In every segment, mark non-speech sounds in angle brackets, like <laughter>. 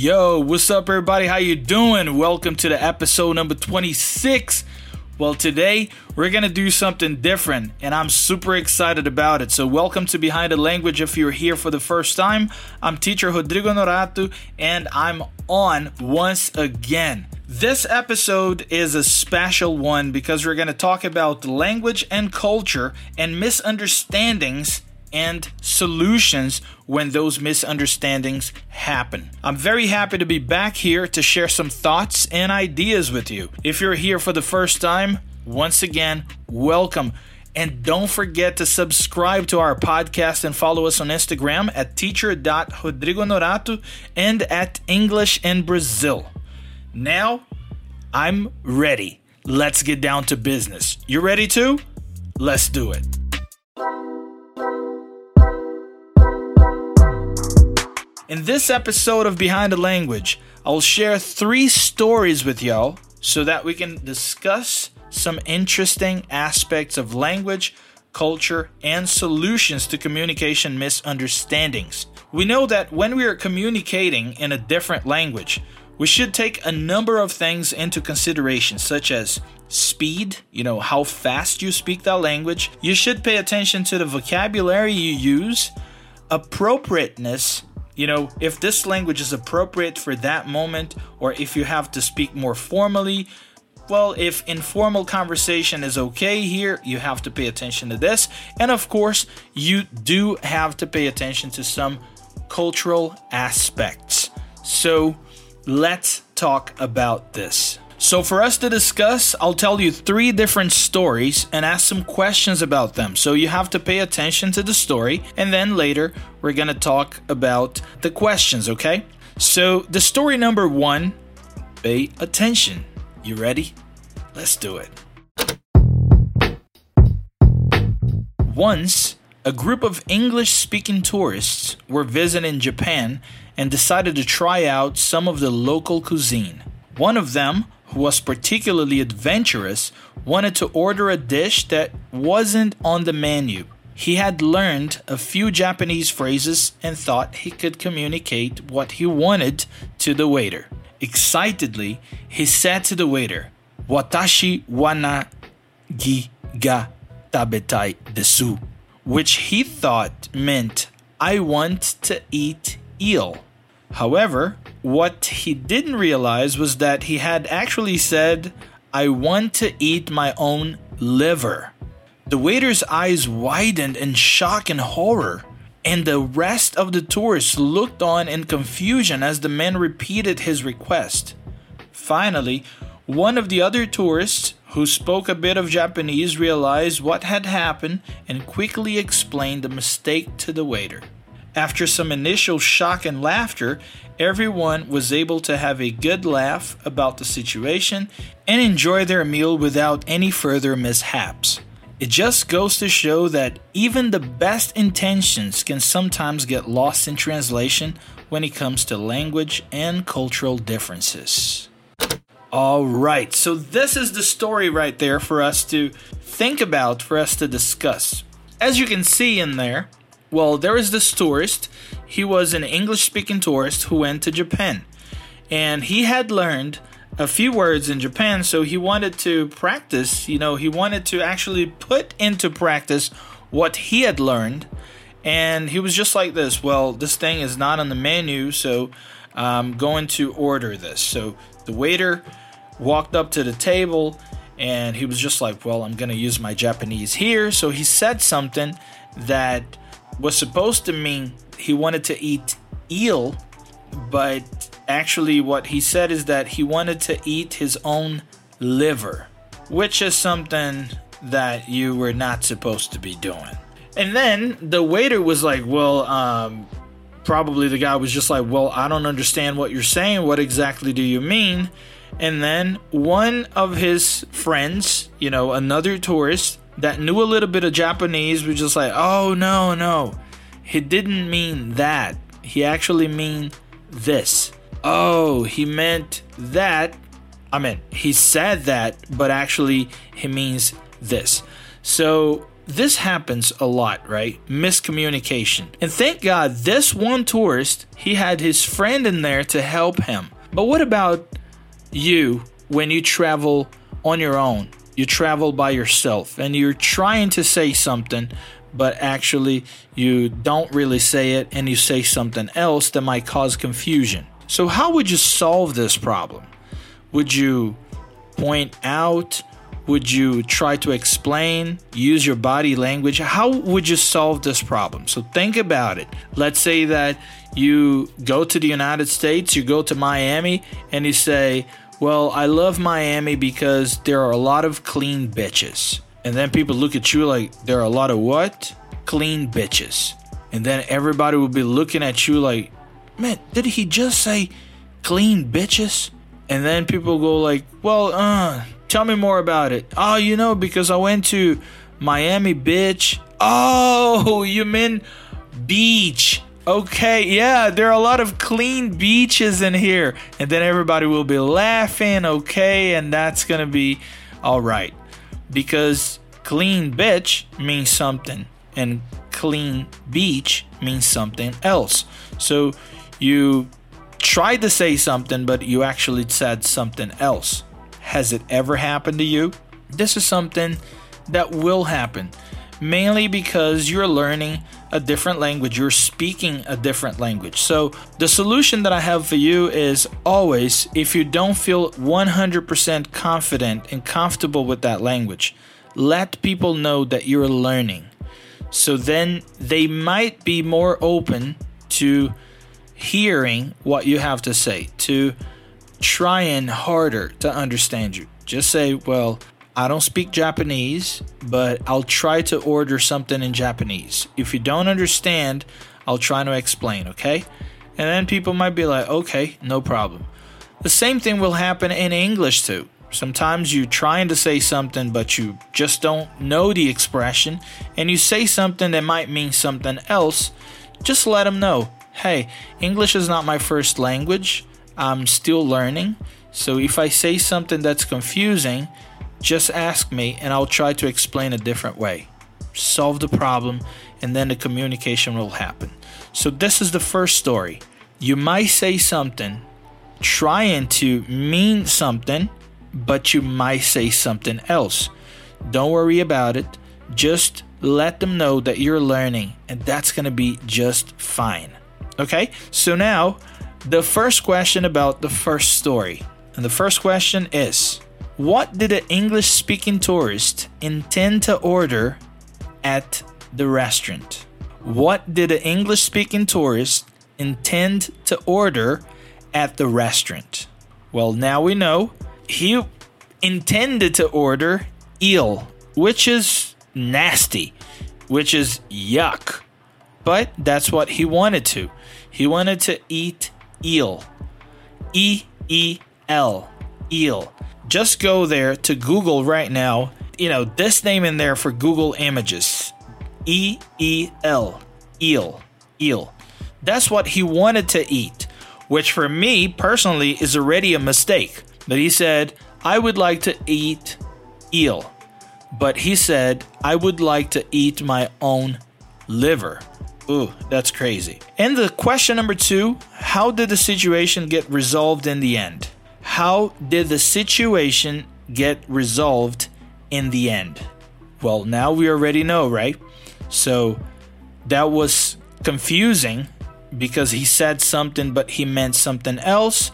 Yo, what's up everybody? How you doing? Welcome to the episode number 26. Well, today we're to do something different and I'm super excited about it. So, welcome to Behind the Language if you're here for the first time. I'm teacher Rodrigo Norato and I'm on once again. This episode is a special one because we're going to talk about language and culture and misunderstandings and solutions when those misunderstandings happen. I'm very happy to be back here to share some thoughts and ideas with you. If you're here for the first time, once again, welcome. And don't forget to subscribe to our podcast and follow us on Instagram at teacher.rodrigonorato and at English in Brazil. Now, I'm ready. Let's get down to business. You ready too? Let's do it. In this episode of Behind the Language, I'll share three stories with y'all so that we can discuss some interesting aspects of language, culture, and solutions to communication misunderstandings. We know that when we are communicating in a different language, we should take a number of things into consideration, such as speed, you know, how fast you speak that language. You should pay attention to the vocabulary you use, appropriateness, you know, if this language is appropriate for that moment, or if you have to speak more formally, well, if informal conversation is okay here, you have to pay attention to this. And of course, you do have to pay attention to some cultural aspects. So let's talk about this. So, for us to discuss, I'll tell you three different stories and ask some questions about them. So, you have to pay attention to the story, and then later we're gonna talk about the questions, okay? So, the story number one pay attention. You ready? Let's do it. Once, a group of English speaking tourists were visiting Japan and decided to try out some of the local cuisine. One of them who was particularly adventurous, wanted to order a dish that wasn't on the menu. He had learned a few Japanese phrases and thought he could communicate what he wanted to the waiter. Excitedly, he said to the waiter, Watashi wa unagi ga tabetai desu, which he thought meant, I want to eat eel. However, what he didn't realize was that he had actually said, I want to eat my own liver. The waiter's eyes widened in shock and horror, and the rest of the tourists looked on in confusion as the man repeated his request. Finally, one of the other tourists, who spoke a bit of Japanese, realized what had happened and quickly explained the mistake to the waiter. After some initial shock and laughter, everyone was able to have a good laugh about the situation and enjoy their meal without any further mishaps. It just goes to show that even the best intentions can sometimes get lost in translation when it comes to language and cultural differences. All right, so this is the story right there for us to think about, for us to discuss. As you can see in there, well, there was this tourist. He was an English speaking tourist who went to Japan. And he had learned a few words in Japan, so he wanted to practice, you know, he wanted to actually put into practice what he had learned. And he was just like this well, this thing is not on the menu, so I'm going to order this. So the waiter walked up to the table and he was just like, well, I'm going to use my Japanese here. So he said something that was supposed to mean he wanted to eat eel, but actually, what he said is that he wanted to eat his own liver, which is something that you were not supposed to be doing. And then the waiter was like, Well, um, probably the guy was just like, Well, I don't understand what you're saying. What exactly do you mean? And then one of his friends, you know, another tourist, that knew a little bit of Japanese was just like, oh no, no. He didn't mean that. He actually mean this. Oh, he meant that. I mean, he said that, but actually he means this. So this happens a lot, right? Miscommunication. And thank God this one tourist, he had his friend in there to help him. But what about you when you travel on your own? You travel by yourself and you're trying to say something, but actually you don't really say it and you say something else that might cause confusion. So, how would you solve this problem? Would you point out? Would you try to explain? Use your body language? How would you solve this problem? So think about it. Let's say that you go to the United States, you go to Miami, and you say, Well, I love Miami because there are a lot of clean bitches. And then people look at you like, There are a lot of what? Clean bitches. And then everybody will be looking at you like, Man, did he just say clean bitches? And then people go like, "Well, uh, tell me more about it." Oh, you know, because I went to Miami Beach. Oh, <laughs> you mean beach? Okay, yeah, there are a lot of clean beaches in here. And then everybody will be laughing, okay, and that's gonna be all right. Because clean bitch means something, and clean beach means something else. So you tried to say something, but you actually said something else. Has it ever happened to you? This is something that will happen, mainly because you're learning a different language, you're speaking a different language. So, the solution that I have for you is always if you don't feel 100% confident and comfortable with that language, let people know that you're learning. So then they might be more open to hearing what you have to say, to trying harder to understand you. Just say, well, I don't speak Japanese, but I'll try to order something in Japanese. If you don't understand, I'll try to explain, okay? And then people might be like, okay, no problem. The same thing will happen in English too. Sometimes you're trying to say something, but you just don't know the expression, and you say something that might mean something else. Just let them know hey, English is not my first language. I'm still learning. So if I say something that's confusing, just ask me and I'll try to explain a different way. Solve the problem and then the communication will happen. So this is the first story. You might say something trying to mean something, but you might say something else. Don't worry about it. Just let them know that you're learning, and that's going to be just fine. Okay, so now the first question about the first story. And the first question is What did the English speaking tourist intend to order at the restaurant? What did the English speaking tourist intend to order at the restaurant? Well, now we know he intended to order eel, which is nasty, which is yuck. But that's what he wanted to. He wanted to eat eel. E E L. Eel. Just go there to Google right now. You know, this name in there for Google Images. E E L. Eel. Eel. That's what he wanted to eat, which for me personally is already a mistake. But he said, I would like to eat eel. But he said, I would like to eat my own liver. Ooh, that's crazy. And the question number two How did the situation get resolved in the end? How did the situation get resolved in the end? Well, now we already know, right? So that was confusing because he said something but he meant something else.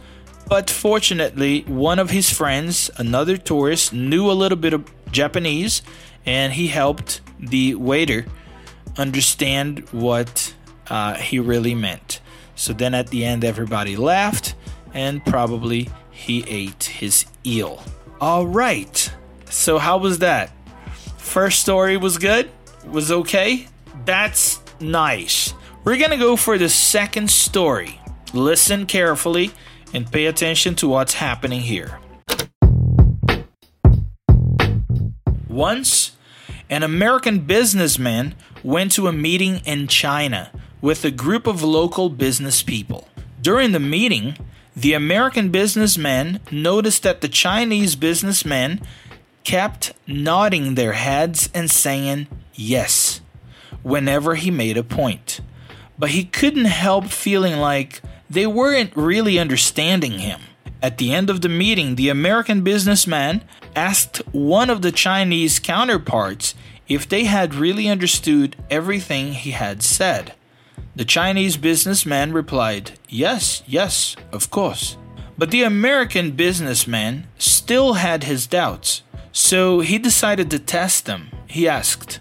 But fortunately, one of his friends, another tourist, knew a little bit of Japanese and he helped the waiter understand what uh, he really meant. So then at the end, everybody laughed and probably he ate his eel. All right. So, how was that? First story was good? Was okay? That's nice. We're gonna go for the second story. Listen carefully and pay attention to what's happening here. Once, an American businessman went to a meeting in China with a group of local business people. During the meeting, the American businessmen noticed that the Chinese businessmen kept nodding their heads and saying yes whenever he made a point. But he couldn't help feeling like they weren't really understanding him. At the end of the meeting, the American businessman asked one of the Chinese counterparts if they had really understood everything he had said. The Chinese businessman replied, Yes, yes, of course. But the American businessman still had his doubts, so he decided to test them. He asked,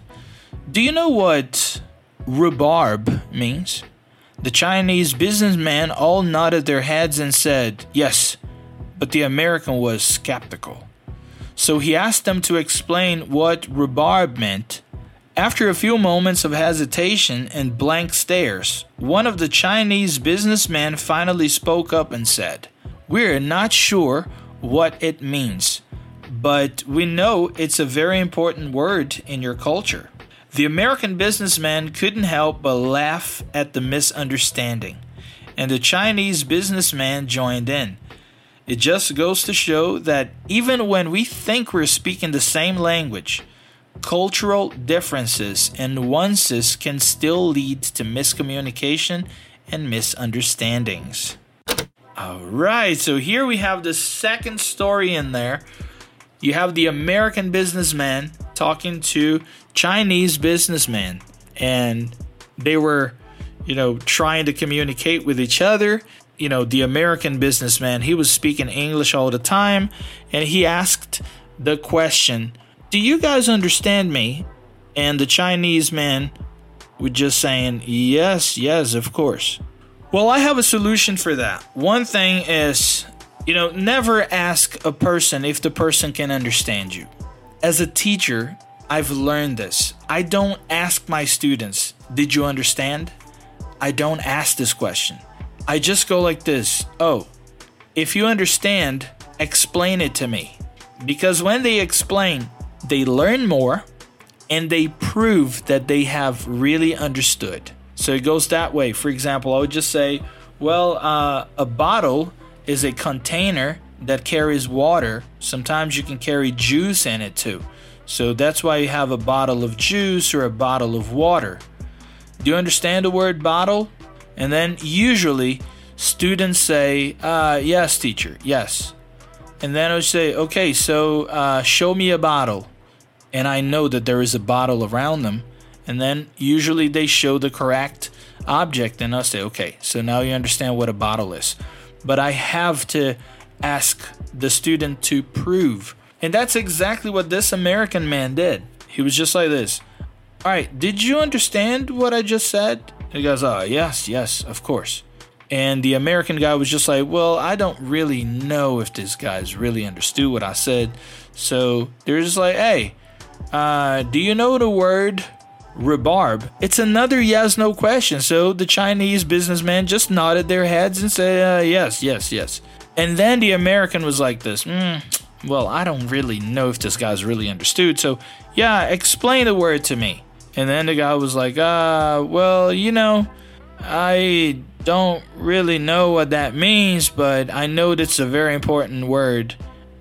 Do you know what rhubarb means? The Chinese businessmen all nodded their heads and said, Yes, but the American was skeptical. So he asked them to explain what rhubarb meant. After a few moments of hesitation and blank stares, one of the Chinese businessmen finally spoke up and said, We're not sure what it means, but we know it's a very important word in your culture. The American businessman couldn't help but laugh at the misunderstanding, and the Chinese businessman joined in. It just goes to show that even when we think we're speaking the same language, cultural differences and nuances can still lead to miscommunication and misunderstandings. All right, so here we have the second story in there. You have the American businessman talking to Chinese businessman, and they were, you know, trying to communicate with each other you know, the American businessman, he was speaking English all the time, and he asked the question, Do you guys understand me? And the Chinese man was just saying, Yes, yes, of course. Well, I have a solution for that. One thing is, you know, never ask a person if the person can understand you. As a teacher, I've learned this. I don't ask my students, Did you understand? I don't ask this question. I just go like this Oh, if you understand, explain it to me. Because when they explain, they learn more and they prove that they have really understood. So it goes that way. For example, I would just say, well, uh, a bottle is a container that carries water. Sometimes you can carry juice in it too. So that's why you have a bottle of juice or a bottle of water. Do you understand the word bottle? And then usually students say, uh, Yes, teacher, yes. And then I would say, Okay, so uh, show me a bottle. And I know that there is a bottle around them. And then usually they show the correct object, and I'll say, Okay, so now you understand what a bottle is. But I have to ask the student to prove. And that's exactly what this American man did. He was just like this. All right, did you understand what I just said? He goes, Oh, yes, yes, of course. And the American guy was just like, Well, I don't really know if this guy's really understood what I said. So they're just like, Hey, uh, do you know the word rhubarb? It's another yes no question. So the Chinese businessman just nodded their heads and said, uh, Yes, yes, yes. And then the American was like, This, mm, well, I don't really know if this guy's really understood. So, yeah, explain the word to me. And then the guy was like, uh, well, you know, I don't really know what that means, but I know it's a very important word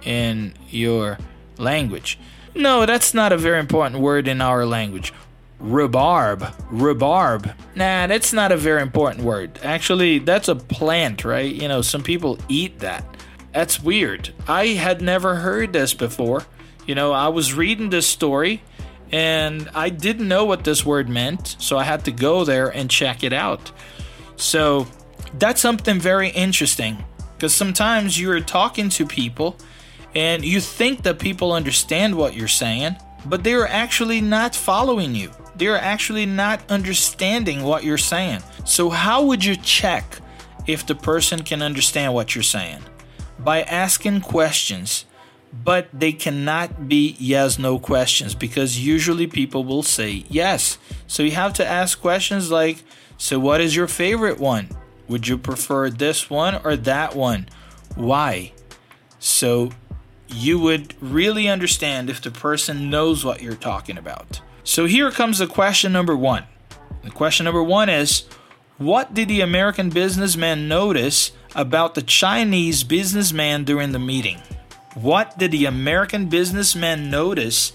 in your language. No, that's not a very important word in our language. Rhubarb. Rhubarb. Nah, that's not a very important word. Actually, that's a plant, right? You know, some people eat that. That's weird. I had never heard this before. You know, I was reading this story and I didn't know what this word meant, so I had to go there and check it out. So that's something very interesting because sometimes you're talking to people and you think that people understand what you're saying, but they are actually not following you. They are actually not understanding what you're saying. So, how would you check if the person can understand what you're saying? By asking questions but they cannot be yes no questions because usually people will say yes. So you have to ask questions like so what is your favorite one? Would you prefer this one or that one? Why? So you would really understand if the person knows what you're talking about. So here comes the question number 1. The question number 1 is what did the American businessman notice about the Chinese businessman during the meeting? What did the American businessman notice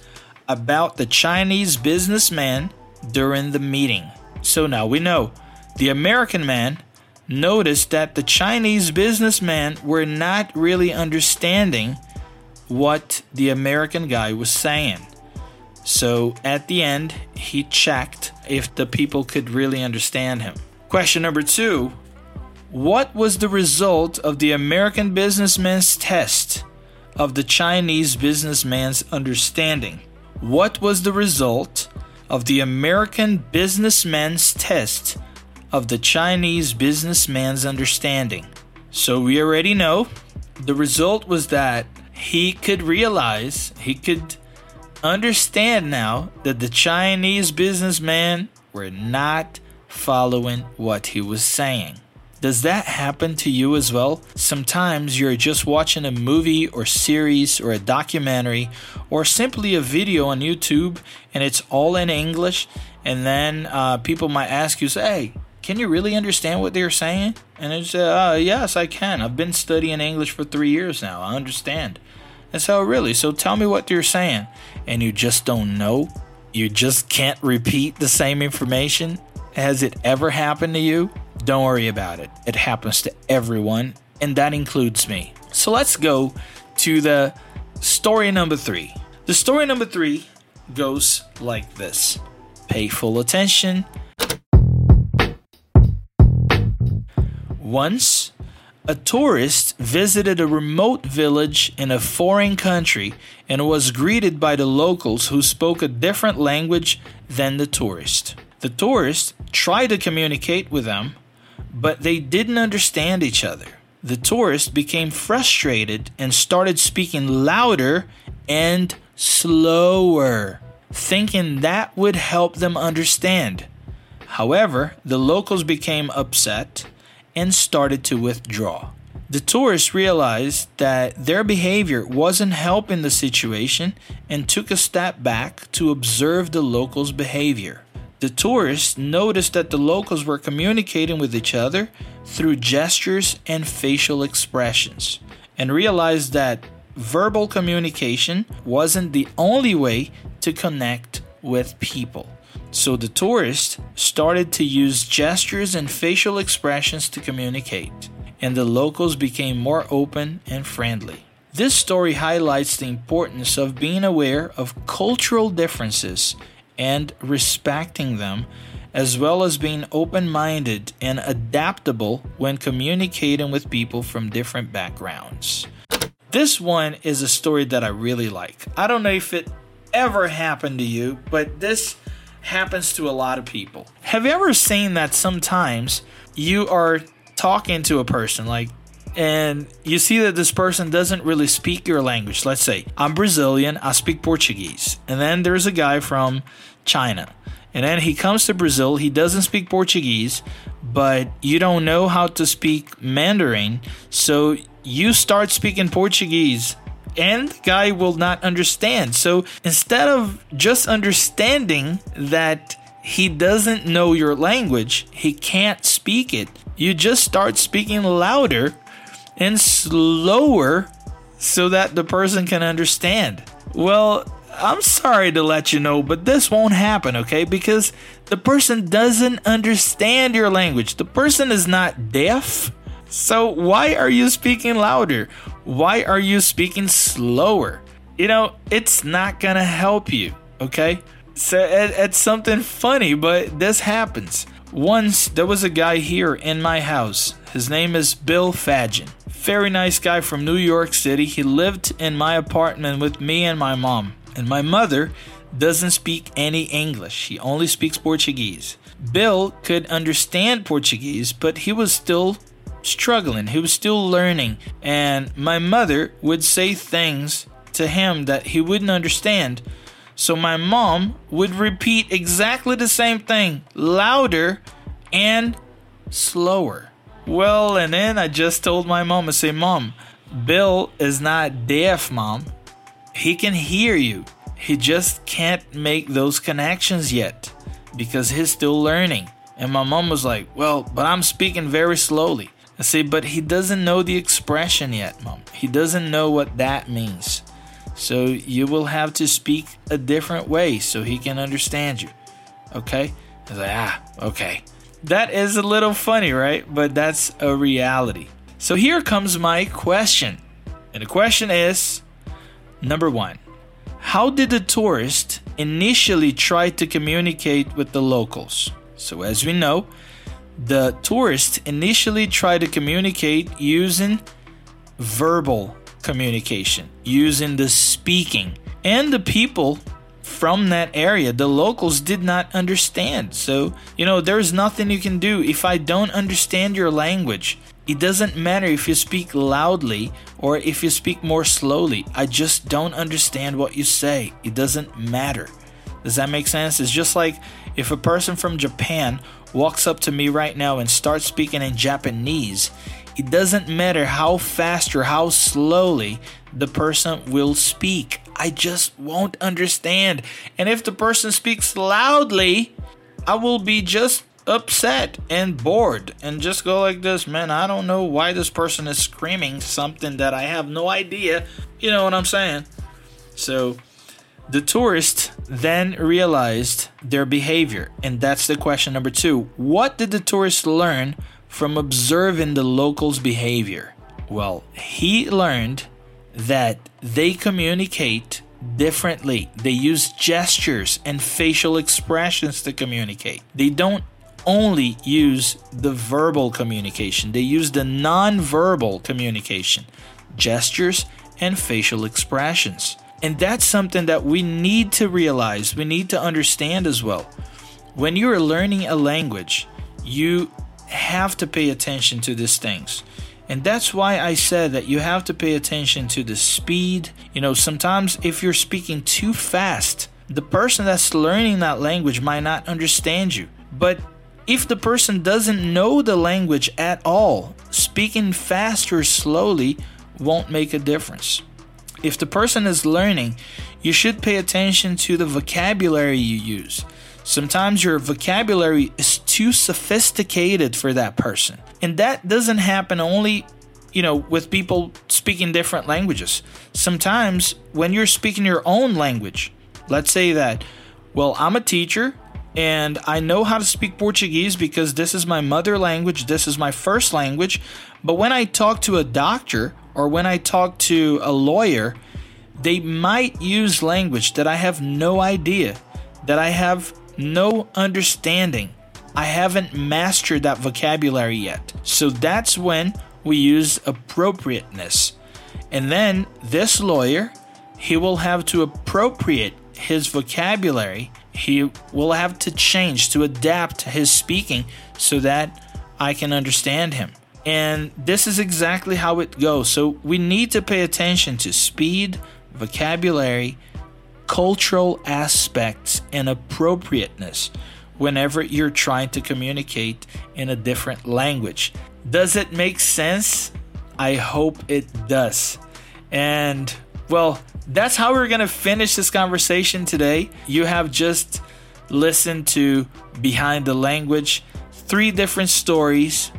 about the Chinese businessman during the meeting. So now we know the American man noticed that the Chinese businessmen were not really understanding what the American guy was saying. So at the end, he checked if the people could really understand him. Question number two What was the result of the American businessman's test of the Chinese businessman's understanding? What was the result of the American businessman's test of the Chinese businessman's understanding? So we already know the result was that he could realize, he could understand now that the Chinese businessmen were not following what he was saying. Does that happen to you as well? Sometimes you're just watching a movie or series or a documentary or simply a video on YouTube and it's all in English, and then uh, people might ask you, say, hey, can you really understand what they're saying? And you say, uh, yes, I can. I've been studying English for three years now. I understand. And so, really, so tell me what you're saying. And you just don't know? You just can't repeat the same information? Has it ever happened to you? Don't worry about it. It happens to everyone, and that includes me. So let's go to the story number three. The story number three goes like this Pay full attention. Once, a tourist visited a remote village in a foreign country and was greeted by the locals who spoke a different language than the tourist. The tourist tried to communicate with them, but they didn't understand each other. The tourist became frustrated and started speaking louder and slower, thinking that would help them understand. However, the locals became upset and started to withdraw. The tourists realized that their behavior wasn't helping the situation and took a step back to observe the locals' behavior. The tourists noticed that the locals were communicating with each other through gestures and facial expressions and realized that verbal communication wasn't the only way to connect with people. So the tourists started to use gestures and facial expressions to communicate, and the locals became more open and friendly. This story highlights the importance of being aware of cultural differences and respecting them, as well as being open minded and adaptable when communicating with people from different backgrounds. This one is a story that I really like. I don't know if it ever happened to you, but this happens to a lot of people. Have you ever seen that sometimes you are talking to a person like and you see that this person doesn't really speak your language. Let's say I'm Brazilian, I speak Portuguese. And then there's a guy from China. And then he comes to Brazil, he doesn't speak Portuguese, but you don't know how to speak Mandarin, so you start speaking Portuguese and the guy will not understand. So instead of just understanding that he doesn't know your language, he can't speak it, you just start speaking louder and slower so that the person can understand. Well, I'm sorry to let you know, but this won't happen, okay? Because the person doesn't understand your language. The person is not deaf. So why are you speaking louder? Why are you speaking slower? You know, it's not gonna help you, okay? So it, it's something funny, but this happens. Once there was a guy here in my house. His name is Bill Fadgen. Very nice guy from New York City. He lived in my apartment with me and my mom. And my mother doesn't speak any English, she only speaks Portuguese. Bill could understand Portuguese, but he was still struggling. He was still learning. And my mother would say things to him that he wouldn't understand. So my mom would repeat exactly the same thing, louder and slower. Well, and then I just told my mom, I say, Mom, Bill is not deaf, Mom. He can hear you. He just can't make those connections yet because he's still learning. And my mom was like, Well, but I'm speaking very slowly. I say, but he doesn't know the expression yet, mom. He doesn't know what that means. So you will have to speak a different way so he can understand you. Okay? I like, ah, okay. That is a little funny, right? But that's a reality. So here comes my question. And the question is number one, how did the tourist initially try to communicate with the locals? So, as we know, the tourist initially tried to communicate using verbal communication, using the speaking. And the people from that area, the locals did not understand. So, you know, there's nothing you can do. If I don't understand your language, it doesn't matter if you speak loudly or if you speak more slowly. I just don't understand what you say. It doesn't matter. Does that make sense? It's just like if a person from Japan walks up to me right now and starts speaking in Japanese, it doesn't matter how fast or how slowly the person will speak. I just won't understand. And if the person speaks loudly, I will be just upset and bored and just go like this man i don't know why this person is screaming something that i have no idea you know what i'm saying so the tourist then realized their behavior, and that's the question number two. What did the tourist learn from observing the locals' behavior? Well, he learned that they communicate differently. They use gestures and facial expressions to communicate. They don't only use the verbal communication, they use the non-verbal communication, gestures and facial expressions. And that's something that we need to realize, we need to understand as well. When you're learning a language, you have to pay attention to these things. And that's why I said that you have to pay attention to the speed. You know, sometimes if you're speaking too fast, the person that's learning that language might not understand you. But if the person doesn't know the language at all, speaking fast or slowly won't make a difference. If the person is learning, you should pay attention to the vocabulary you use. Sometimes your vocabulary is too sophisticated for that person. And that doesn't happen only, you know, with people speaking different languages. Sometimes when you're speaking your own language, let's say that, well, I'm a teacher and I know how to speak Portuguese because this is my mother language, this is my first language. But when I talk to a doctor or when I talk to a lawyer, they might use language that I have no idea, that I have no understanding. I haven't mastered that vocabulary yet. So that's when we use appropriateness. And then this lawyer, he will have to appropriate his vocabulary. He will have to change to adapt his speaking so that I can understand him. And this is exactly how it goes. So we need to pay attention to speed, vocabulary, cultural aspects, and appropriateness whenever you're trying to communicate in a different language. Does it make sense? I hope it does. And well, that's how we're going to finish this conversation today. You have just listened to Behind the Language, three different stories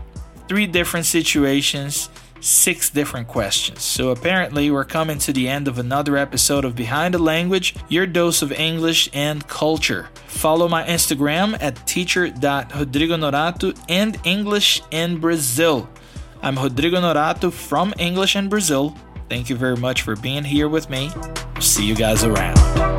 three different situations, six different questions. So apparently, we're coming to the end of another episode of Behind the Language, your dose of English and culture. Follow my Instagram at teacher.rodrigonorato and English in Brazil. I'm Rodrigo Norato from English in Brazil. Thank you very much for being here with me. See you guys around.